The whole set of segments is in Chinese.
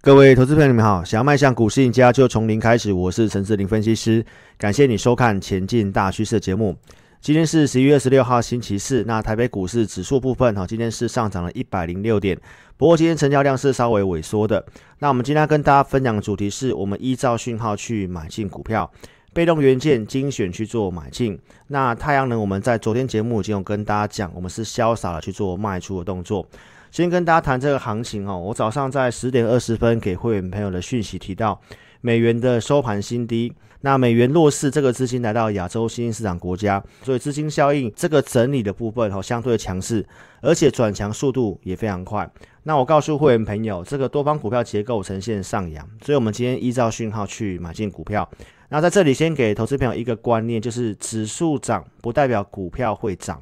各位投资朋友，你们好！想要迈向股市赢家，就从零开始。我是陈志林分析师，感谢你收看《前进大趋势》节目。今天是十一月二十六号，星期四。那台北股市指数部分，哈，今天是上涨了一百零六点，不过今天成交量是稍微萎缩的。那我们今天要跟大家分享的主题是，我们依照讯号去买进股票，被动元件精选去做买进。那太阳能，我们在昨天节目已经有跟大家讲，我们是潇洒的去做卖出的动作。先跟大家谈这个行情哦，我早上在十点二十分给会员朋友的讯息提到，美元的收盘新低，那美元弱势，这个资金来到亚洲新兴市场国家，所以资金效应这个整理的部分哦，相对强势，而且转强速度也非常快。那我告诉会员朋友，这个多方股票结构呈现上扬，所以我们今天依照讯号去买进股票。那在这里先给投资朋友一个观念，就是指数涨不代表股票会涨。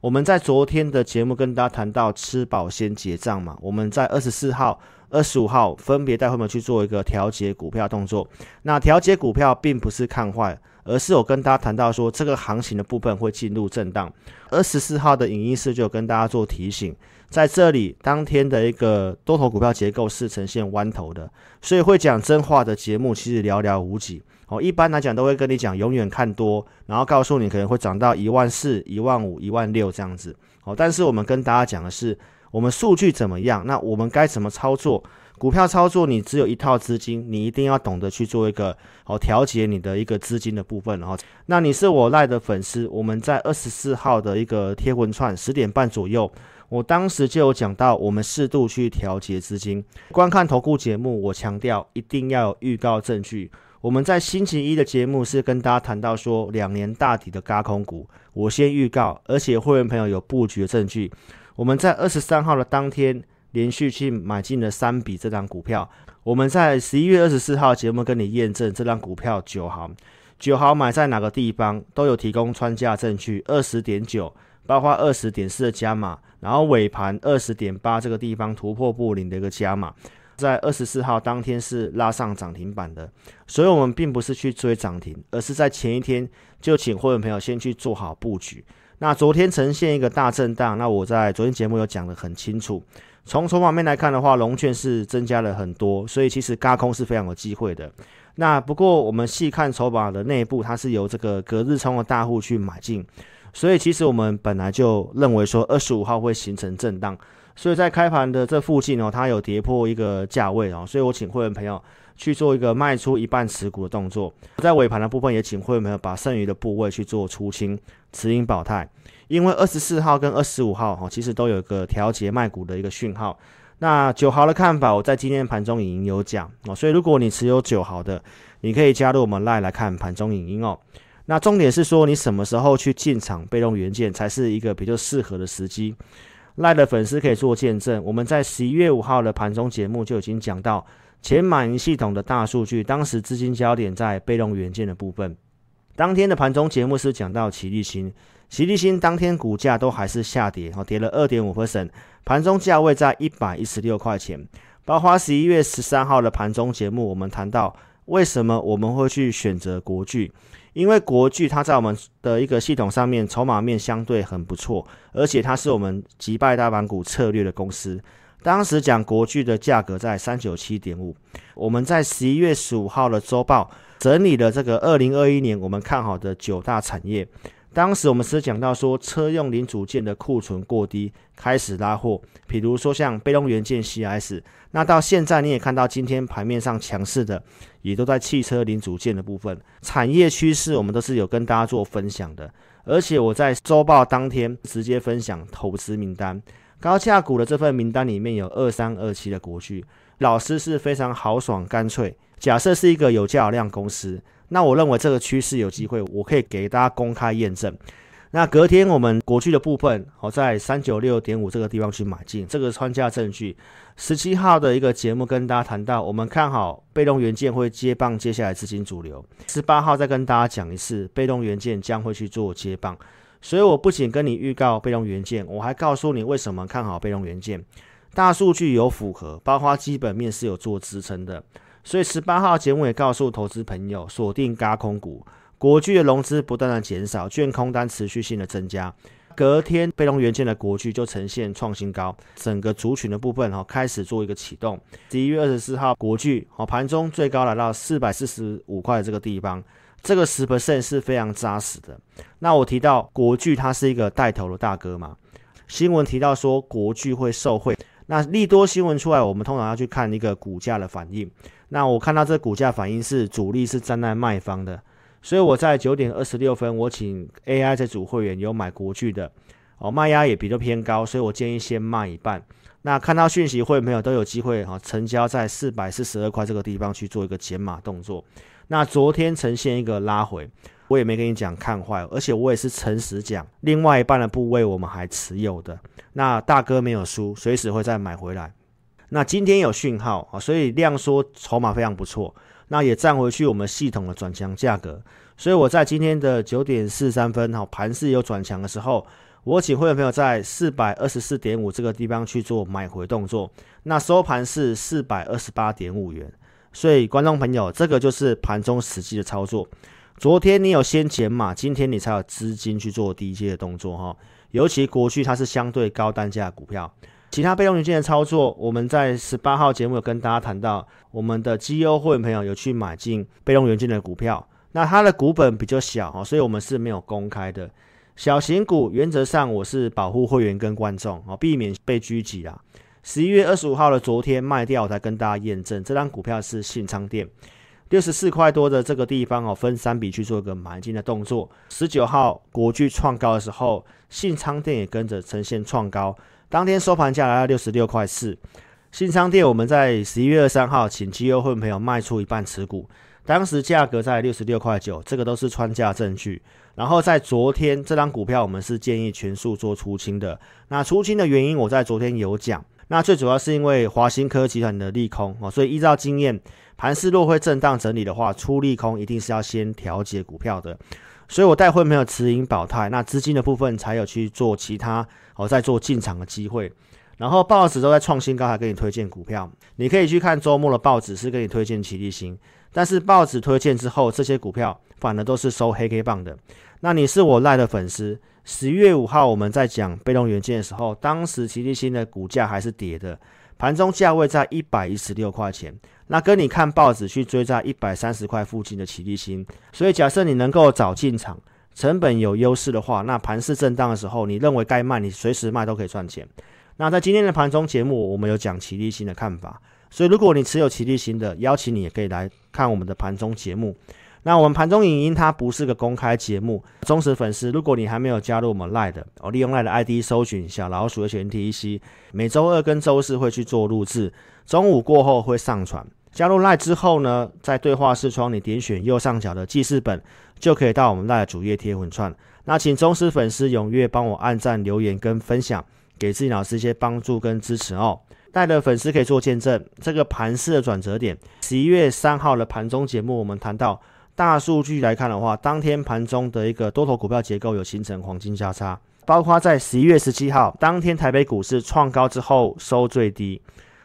我们在昨天的节目跟大家谈到吃饱先结账嘛，我们在二十四号、二十五号分别带会员去做一个调节股票动作。那调节股票并不是看坏，而是我跟大家谈到说这个行情的部分会进入震荡。二十四号的影音室就跟大家做提醒，在这里当天的一个多头股票结构是呈现弯头的，所以会讲真话的节目其实寥寥无几。哦，一般来讲都会跟你讲，永远看多，然后告诉你可能会涨到一万四、一万五、一万六这样子。哦，但是我们跟大家讲的是，我们数据怎么样？那我们该怎么操作？股票操作，你只有一套资金，你一定要懂得去做一个哦调节你的一个资金的部分。然后，那你是我赖的粉丝，我们在二十四号的一个贴文串十点半左右，我当时就有讲到，我们适度去调节资金。观看投顾节目，我强调一定要有预告证据。我们在星期一的节目是跟大家谈到说，两年大底的轧空股，我先预告，而且会员朋友有布局的证据。我们在二十三号的当天连续去买进了三笔这张股票。我们在十一月二十四号节目跟你验证这张股票九行，九毫买在哪个地方都有提供穿价证据，二十点九，包括二十点四的加码，然后尾盘二十点八这个地方突破布林的一个加码。在二十四号当天是拉上涨停板的，所以我们并不是去追涨停，而是在前一天就请会员朋友先去做好布局。那昨天呈现一个大震荡，那我在昨天节目有讲得很清楚。从筹码面来看的话，龙券是增加了很多，所以其实轧空是非常有机会的。那不过我们细看筹码的内部，它是由这个隔日冲的大户去买进，所以其实我们本来就认为说二十五号会形成震荡。所以在开盘的这附近哦，它有跌破一个价位哦，所以我请会员朋友去做一个卖出一半持股的动作。在尾盘的部分也请会员朋友把剩余的部位去做出清，持盈保泰。因为二十四号跟二十五号哈，其实都有一个调节卖股的一个讯号。那九号的看法，我在今天盘中影音有讲哦，所以如果你持有九号的，你可以加入我们 LINE 来看盘中影音哦。那重点是说，你什么时候去进场被动元件才是一个比较适合的时机。赖的粉丝可以做见证，我们在十一月五号的盘中节目就已经讲到前满盈系统的大数据，当时资金焦点在被动元件的部分。当天的盘中节目是讲到奇力新，奇力新当天股价都还是下跌，哦，跌了二点五 percent，盘中价位在一百一十六块钱。包括十一月十三号的盘中节目，我们谈到为什么我们会去选择国巨。因为国巨它在我们的一个系统上面筹码面相对很不错，而且它是我们击败大盘股策略的公司。当时讲国巨的价格在三九七点五，我们在十一月十五号的周报整理了这个二零二一年我们看好的九大产业。当时我们是讲到说车用零组件的库存过低，开始拉货，比如说像被动元件 CS，。那到现在你也看到今天盘面上强势的。也都在汽车零组件的部分，产业趋势我们都是有跟大家做分享的，而且我在周报当天直接分享投资名单，高价股的这份名单里面有二三二七的国巨，老师是非常豪爽干脆。假设是一个有价有量公司，那我认为这个趋势有机会，我可以给大家公开验证。那隔天我们国巨的部分，好在三九六点五这个地方去买进，这个穿价证据。十七号的一个节目跟大家谈到，我们看好被动元件会接棒接下来资金主流。十八号再跟大家讲一次，被动元件将会去做接棒。所以我不仅跟你预告被动元件，我还告诉你为什么看好被动元件。大数据有符合，包括基本面是有做支撑的。所以十八号节目也告诉投资朋友，锁定轧空股。国巨的融资不断的减少，券空单持续性的增加，隔天被动元件的国巨就呈现创新高，整个族群的部分哈开始做一个启动。十一月二十四号，国巨哦盘中最高来到四百四十五块这个地方，这个十 percent 是非常扎实的。那我提到国巨它是一个带头的大哥嘛，新闻提到说国巨会受惠，那利多新闻出来，我们通常要去看一个股价的反应。那我看到这股价反应是主力是站在卖方的。所以我在九点二十六分，我请 AI 这组会员有买国巨的，哦，卖压也比较偏高，所以我建议先卖一半。那看到讯息会员朋友都有机会哈，成交在四百四十二块这个地方去做一个减码动作。那昨天呈现一个拉回，我也没跟你讲看坏，而且我也是诚实讲，另外一半的部位我们还持有的。那大哥没有输，随时会再买回来。那今天有讯号啊，所以量缩筹码非常不错。那也站回去我们系统的转强价格，所以我在今天的九点四十三分哈，盘势有转强的时候，我请会员朋友在四百二十四点五这个地方去做买回动作，那收盘是四百二十八点五元，所以观众朋友，这个就是盘中实际的操作。昨天你有先减码，今天你才有资金去做低阶的动作哈，尤其国巨它是相对高单价股票。其他被动元件的操作，我们在十八号节目有跟大家谈到，我们的绩优会员朋友有去买进被动元件的股票，那它的股本比较小哦，所以我们是没有公开的。小型股原则上我是保护会员跟观众哦，避免被狙击啦。十一月二十五号的昨天卖掉，我才跟大家验证，这张股票是信昌电，六十四块多的这个地方哦，分三笔去做一个买进的动作。十九号国巨创高的时候，信昌电也跟着呈现创高。当天收盘价来到六十六块四，信昌电我们在十一月二三号请绩优会朋友卖出一半持股，当时价格在六十六块九，这个都是穿价证据。然后在昨天这张股票我们是建议全数做出清的，那出清的原因我在昨天有讲，那最主要是因为华新科集团的利空哦，所以依照经验，盘势若会震荡整理的话，出利空一定是要先调节股票的。所以我带会没有持盈保泰，那资金的部分才有去做其他，哦，在做进场的机会。然后报纸都在创新高，还给你推荐股票，你可以去看周末的报纸是给你推荐奇力新，但是报纸推荐之后，这些股票反而都是收黑 K 棒的。那你是我赖的粉丝，十一月五号我们在讲被动元件的时候，当时奇力新的股价还是跌的，盘中价位在一百一十六块钱。那跟你看报纸去追在一百三十块附近的奇力新，所以假设你能够早进场，成本有优势的话，那盘势震荡的时候，你认为该卖，你随时卖都可以赚钱。那在今天的盘中节目，我们有讲奇力新的看法，所以如果你持有奇力新的，邀请你也可以来看我们的盘中节目。那我们盘中影音它不是个公开节目，忠实粉丝，如果你还没有加入我们 Line 的，我，利用 Line 的 ID 搜寻小老鼠的全 TEC，每周二跟周四会去做录制，中午过后会上传。加入 LINE 之后呢，在对话视窗你点选右上角的记事本，就可以到我们 LINE 主页贴文串。那请忠实粉丝踊跃帮我按赞、留言跟分享，给自己老师一些帮助跟支持哦。带的粉丝可以做见证，这个盘势的转折点。十一月三号的盘中节目，我们谈到大数据来看的话，当天盘中的一个多头股票结构有形成黄金交叉，包括在十一月十七号当天台北股市创高之后收最低。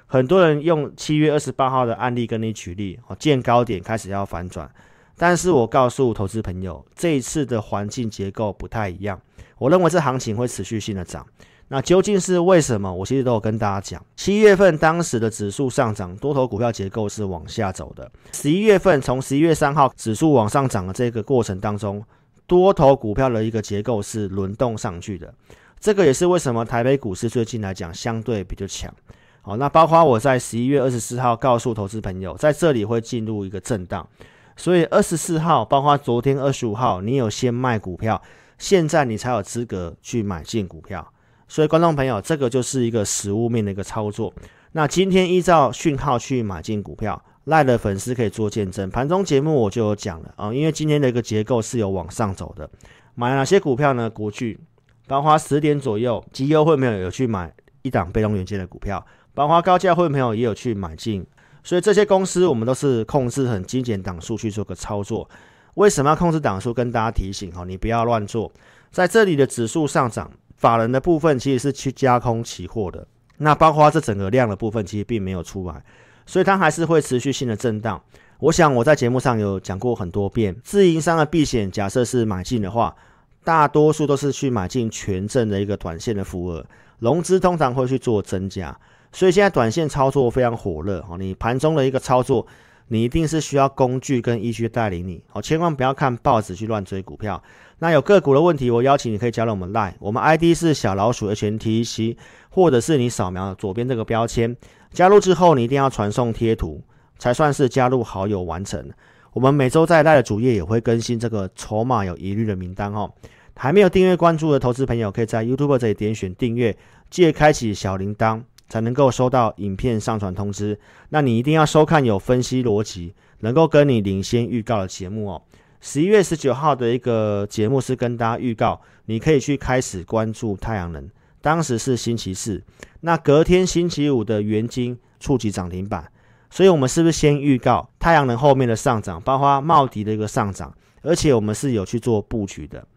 很多人用七月二十八号的案例跟你举例，见高点开始要反转，但是我告诉投资朋友，这一次的环境结构不太一样。我认为这行情会持续性的涨，那究竟是为什么？我其实都有跟大家讲，七月份当时的指数上涨，多头股票结构是往下走的。十一月份从十一月三号指数往上涨的这个过程当中，多头股票的一个结构是轮动上去的。这个也是为什么台北股市最近来讲相对比较强。好，那包括我在十一月二十四号告诉投资朋友，在这里会进入一个震荡，所以二十四号，包括昨天二十五号，你有先卖股票，现在你才有资格去买进股票。所以观众朋友，这个就是一个实物面的一个操作。那今天依照讯号去买进股票，赖的粉丝可以做见证。盘中节目我就有讲了啊，因为今天的一个结构是有往上走的，买哪些股票呢？国巨，包括十点左右，绩优会没有有去买一档被动元件的股票。包括高价会朋友也有去买进，所以这些公司我们都是控制很精简档数去做个操作。为什么要控制档数？跟大家提醒哈，你不要乱做。在这里的指数上涨，法人的部分其实是去加空期货的。那包括这整个量的部分其实并没有出来，所以它还是会持续性的震荡。我想我在节目上有讲过很多遍，自营商的避险假设是买进的话，大多数都是去买进权证的一个短线的浮额，融资通常会去做增加，所以现在短线操作非常火热哦。你盘中的一个操作，你一定是需要工具跟依据带领你哦，千万不要看报纸去乱追股票。那有个股的问题，我邀请你可以加入我们 Line，我们 ID 是小老鼠 HNTC，或者是你扫描左边这个标签，加入之后你一定要传送贴图，才算是加入好友完成。我们每周在 LINE 的主页也会更新这个筹码有疑虑的名单哦。还没有订阅关注的投资朋友，可以在 YouTube 这里点选订阅，记得开启小铃铛，才能够收到影片上传通知。那你一定要收看有分析逻辑，能够跟你领先预告的节目哦。十一月十九号的一个节目是跟大家预告，你可以去开始关注太阳能。当时是星期四，那隔天星期五的元晶触及涨停板。所以，我们是不是先预告太阳能后面的上涨，包括茂迪的一个上涨，而且我们是有去做布局的。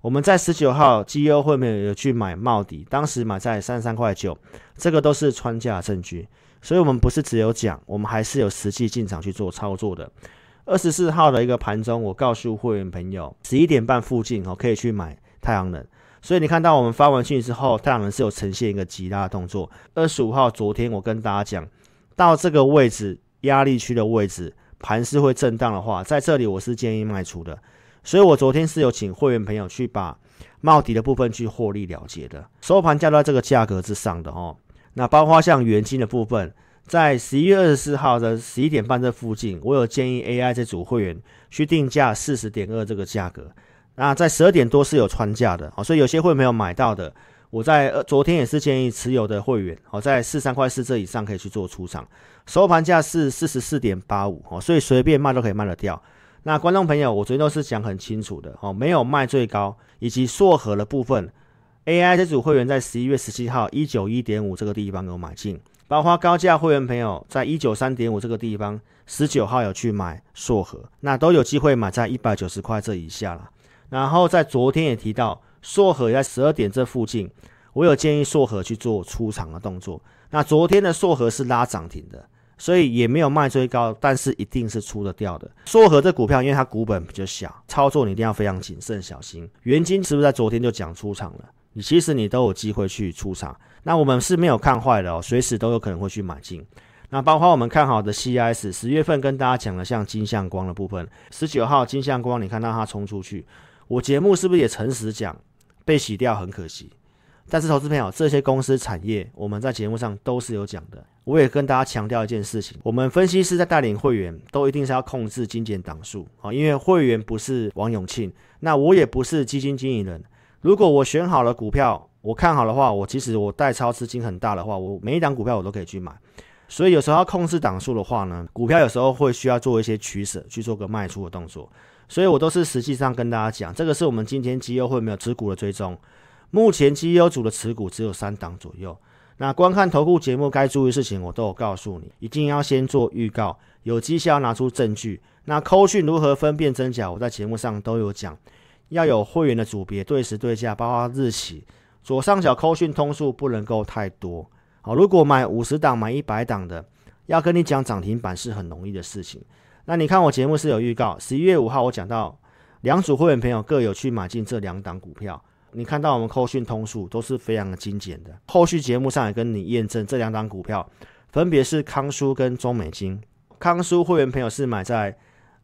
我们在十九号绩优会面有去买茂迪，当时买在三十三块九，这个都是穿价证据。所以，我们不是只有讲，我们还是有实际进场去做操作的。二十四号的一个盘中，我告诉会员朋友，十一点半附近哦可以去买太阳能。所以你看到我们发完讯息之后，太阳能是有呈现一个极大的动作。二十五号昨天我跟大家讲。到这个位置压力区的位置，盘势会震荡的话，在这里我是建议卖出的。所以我昨天是有请会员朋友去把帽底的部分去获利了结的，收盘价在这个价格之上的哦。那包括像元晶的部分，在十一月二十四号的十一点半这附近，我有建议 AI 这组会员去定价四十点二这个价格。那在十二点多是有穿价的哦，所以有些会没有买到的。我在昨天也是建议持有的会员，哦，在四三块四这以上可以去做出场，收盘价是四十四点八五，哦，所以随便卖都可以卖得掉。那观众朋友，我昨天都是讲很清楚的，哦，没有卖最高，以及硕禾的部分，AI 这组会员在十一月十七号一九一点五这个地方有买进，包括高价会员朋友在一九三点五这个地方，十九号有去买硕禾，那都有机会买在一百九十块这以下了。然后在昨天也提到。硕禾在十二点这附近，我有建议硕禾去做出场的动作。那昨天的硕禾是拉涨停的，所以也没有卖追高，但是一定是出得掉的。硕禾这股票，因为它股本比较小，操作你一定要非常谨慎小心。元晶是不是在昨天就讲出场了？你其实你都有机会去出场。那我们是没有看坏的哦，随时都有可能会去买进。那包括我们看好的 CIS，十月份跟大家讲了像金相光的部分，十九号金相光，你看到它冲出去，我节目是不是也诚实讲？被洗掉很可惜，但是投资朋友，这些公司产业我们在节目上都是有讲的。我也跟大家强调一件事情：我们分析师在带领会员，都一定是要控制精简档数啊，因为会员不是王永庆，那我也不是基金经理人。如果我选好了股票，我看好的话，我其实我代操资金很大的话，我每一档股票我都可以去买。所以有时候要控制档数的话呢，股票有时候会需要做一些取舍，去做个卖出的动作。所以我都是实际上跟大家讲，这个是我们今天绩优会没有持股的追踪。目前绩优组的持股只有三档左右。那观看投顾节目该注意事情，我都有告诉你，一定要先做预告，有绩效拿出证据。那扣讯如何分辨真假，我在节目上都有讲，要有会员的组别，对时对价，包括日期。左上角扣讯通数不能够太多。好，如果买五十档、买一百档的，要跟你讲涨停板是很容易的事情。那你看我节目是有预告，十一月五号我讲到两组会员朋友各有去买进这两档股票，你看到我们扣讯通数都是非常的精简的。后续节目上也跟你验证这两档股票，分别是康舒跟中美金。康舒会员朋友是买在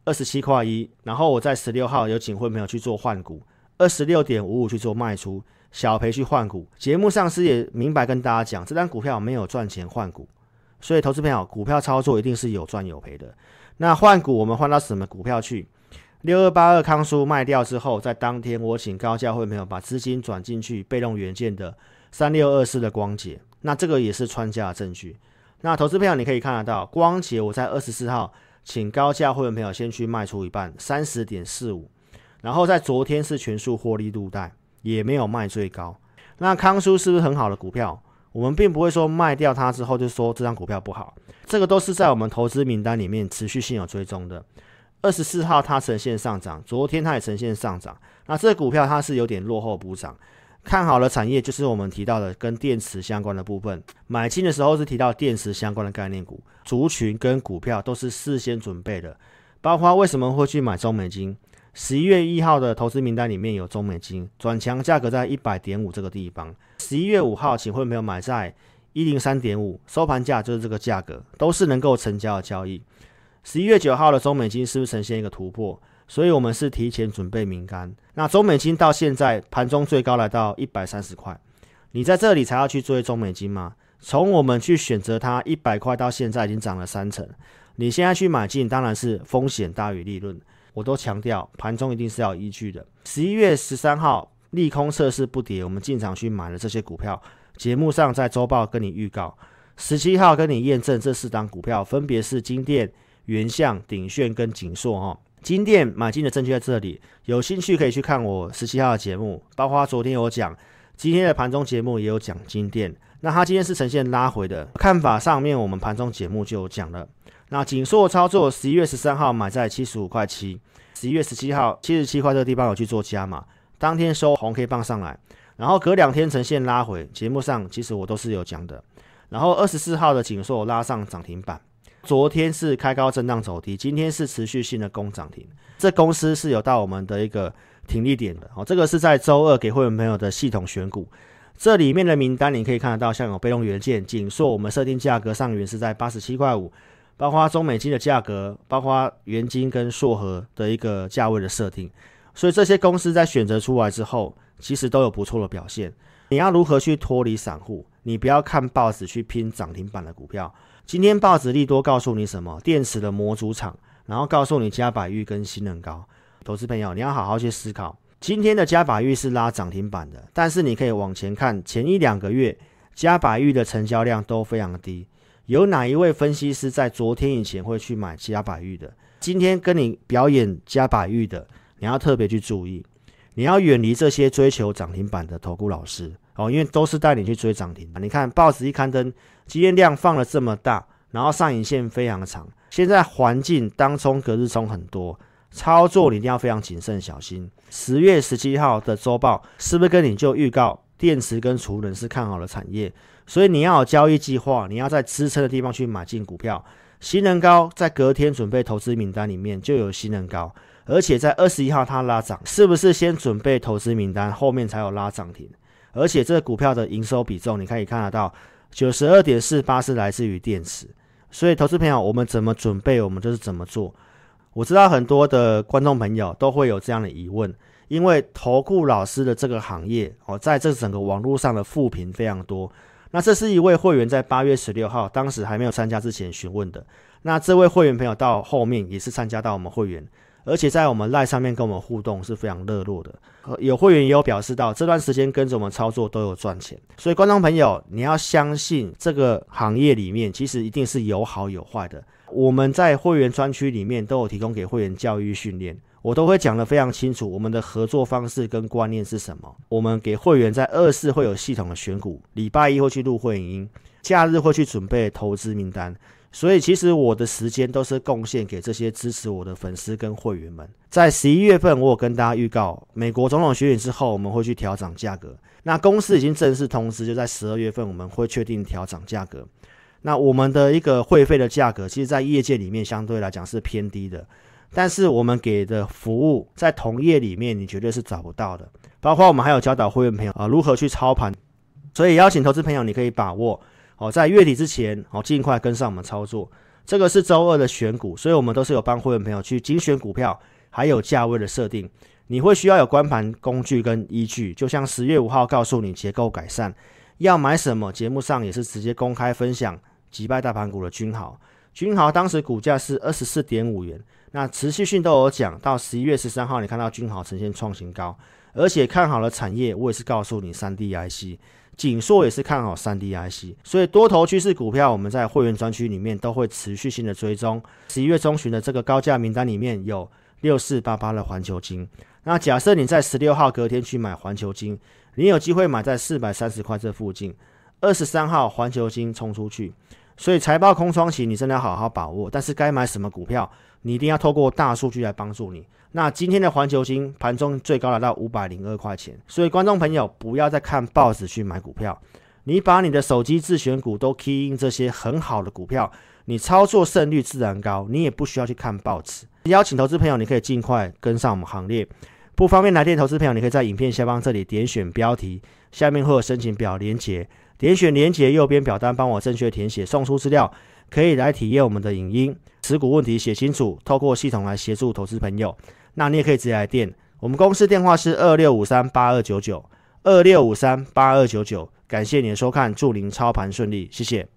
二十七块一，然后我在十六号有请会员朋友去做换股，二十六点五五去做卖出，小赔去换股。节目上是也明白跟大家讲，这张股票没有赚钱换股，所以投资朋友股票操作一定是有赚有赔的。那换股，我们换到什么股票去？六二八二康叔卖掉之后，在当天我请高价会没有把资金转进去被动元件的三六二四的光頡，那这个也是穿价证据。那投资朋友你可以看得到，光頡我在二十四号请高价会员朋友先去卖出一半三十点四五，然后在昨天是全数获利入袋，也没有卖最高。那康舒是不是很好的股票？我们并不会说卖掉它之后就说这张股票不好，这个都是在我们投资名单里面持续性有追踪的。二十四号它呈现上涨，昨天它也呈现上涨。那这股票它是有点落后补涨，看好的产业就是我们提到的跟电池相关的部分。买进的时候是提到电池相关的概念股，族群跟股票都是事先准备的。包括为什么会去买中美金？十一月一号的投资名单里面有中美金转强，价格在一百点五这个地方。十一月五号，请会没有买在一零三点五，收盘价就是这个价格，都是能够成交的交易。十一月九号的中美金是不是呈现一个突破？所以我们是提前准备名单。那中美金到现在盘中最高来到一百三十块，你在这里才要去追中美金吗？从我们去选择它一百块到现在已经涨了三成，你现在去买进当然是风险大于利润。我都强调，盘中一定是要依据的。十一月十三号利空测试不跌，我们进场去买了这些股票。节目上在周报跟你预告，十七号跟你验证这四档股票分别是金电、原相、鼎炫跟景硕哈。金店买进的证据在这里，有兴趣可以去看我十七号的节目，包括昨天有讲，今天的盘中节目也有讲金店。那它今天是呈现拉回的看法，上面我们盘中节目就有讲了。那景硕操作，十一月十三号买在七十五块七。十一月十七号，七十七块这个地方有去做加码，当天收红 K 棒上来，然后隔两天呈现拉回。节目上其实我都是有讲的。然后二十四号的景硕拉上涨停板，昨天是开高震荡走低，今天是持续性的攻涨停。这公司是有到我们的一个停利点的。哦，这个是在周二给会员朋友的系统选股，这里面的名单你可以看得到，像有被动元件、景硕，我们设定价格上缘是在八十七块五。包括中美金的价格，包括元金跟硕和的一个价位的设定，所以这些公司在选择出来之后，其实都有不错的表现。你要如何去脱离散户？你不要看报纸去拼涨停板的股票。今天报纸利多告诉你什么？电池的模组厂，然后告诉你嘉百玉跟新能高。投资朋友，你要好好去思考。今天的嘉百玉是拉涨停板的，但是你可以往前看，前一两个月嘉百玉的成交量都非常低。有哪一位分析师在昨天以前会去买嘉百玉的？今天跟你表演嘉百玉的，你要特别去注意，你要远离这些追求涨停板的投顾老师哦，因为都是带你去追涨停。你看报纸一刊登，今天量放了这么大，然后上影线非常长，现在环境当冲隔日冲很多，操作你一定要非常谨慎小心。十月十七号的周报是不是跟你就预告电池跟储能是看好的产业？所以你要有交易计划，你要在支撑的地方去买进股票。新能高在隔天准备投资名单里面就有新能高，而且在二十一号它拉涨，是不是先准备投资名单，后面才有拉涨停？而且这个股票的营收比重，你可以看得到，九十二点四八是来自于电池。所以投资朋友，我们怎么准备，我们就是怎么做。我知道很多的观众朋友都会有这样的疑问，因为投顾老师的这个行业哦，在这整个网络上的负评非常多。那这是一位会员在八月十六号，当时还没有参加之前询问的。那这位会员朋友到后面也是参加到我们会员，而且在我们赖上面跟我们互动是非常热络的。有会员也有表示到这段时间跟着我们操作都有赚钱。所以观众朋友，你要相信这个行业里面其实一定是有好有坏的。我们在会员专区里面都有提供给会员教育训练。我都会讲得非常清楚，我们的合作方式跟观念是什么。我们给会员在二四会有系统的选股，礼拜一会去录会影音，假日会去准备投资名单。所以其实我的时间都是贡献给这些支持我的粉丝跟会员们。在十一月份，我有跟大家预告，美国总统选举之后，我们会去调涨价格。那公司已经正式通知，就在十二月份我们会确定调涨价格。那我们的一个会费的价格，其实在业界里面相对来讲是偏低的。但是我们给的服务在同业里面，你绝对是找不到的。包括我们还有教导会员朋友啊如何去操盘，所以邀请投资朋友，你可以把握哦，在月底之前哦，尽快跟上我们操作。这个是周二的选股，所以我们都是有帮会员朋友去精选股票，还有价位的设定。你会需要有观盘工具跟依据，就像十月五号告诉你结构改善要买什么，节目上也是直接公开分享击败大盘股的均豪。均豪当时股价是二十四点五元。那持续性都有讲，到十一月十三号，你看到均豪呈现创新高，而且看好了产业，我也是告诉你三 D IC，景硕也是看好三 D IC，所以多头趋势股票，我们在会员专区里面都会持续性的追踪。十一月中旬的这个高价名单里面有六四八八的环球金，那假设你在十六号隔天去买环球金，你有机会买在四百三十块这附近，二十三号环球金冲出去。所以财报空窗期，你真的要好好把握。但是该买什么股票，你一定要透过大数据来帮助你。那今天的环球金盘中最高达到五百零二块钱。所以观众朋友不要再看报纸去买股票，你把你的手机自选股都 key in 这些很好的股票，你操作胜率自然高。你也不需要去看报纸。邀请投资朋友，你可以尽快跟上我们行列。不方便来电投资朋友，你可以在影片下方这里点选标题，下面会有申请表连结，点选连结右边表单，帮我正确填写，送出资料，可以来体验我们的影音。持股问题写清楚，透过系统来协助投资朋友。那你也可以直接来电，我们公司电话是二六五三八二九九二六五三八二九九。感谢您的收看，祝您操盘顺利，谢谢。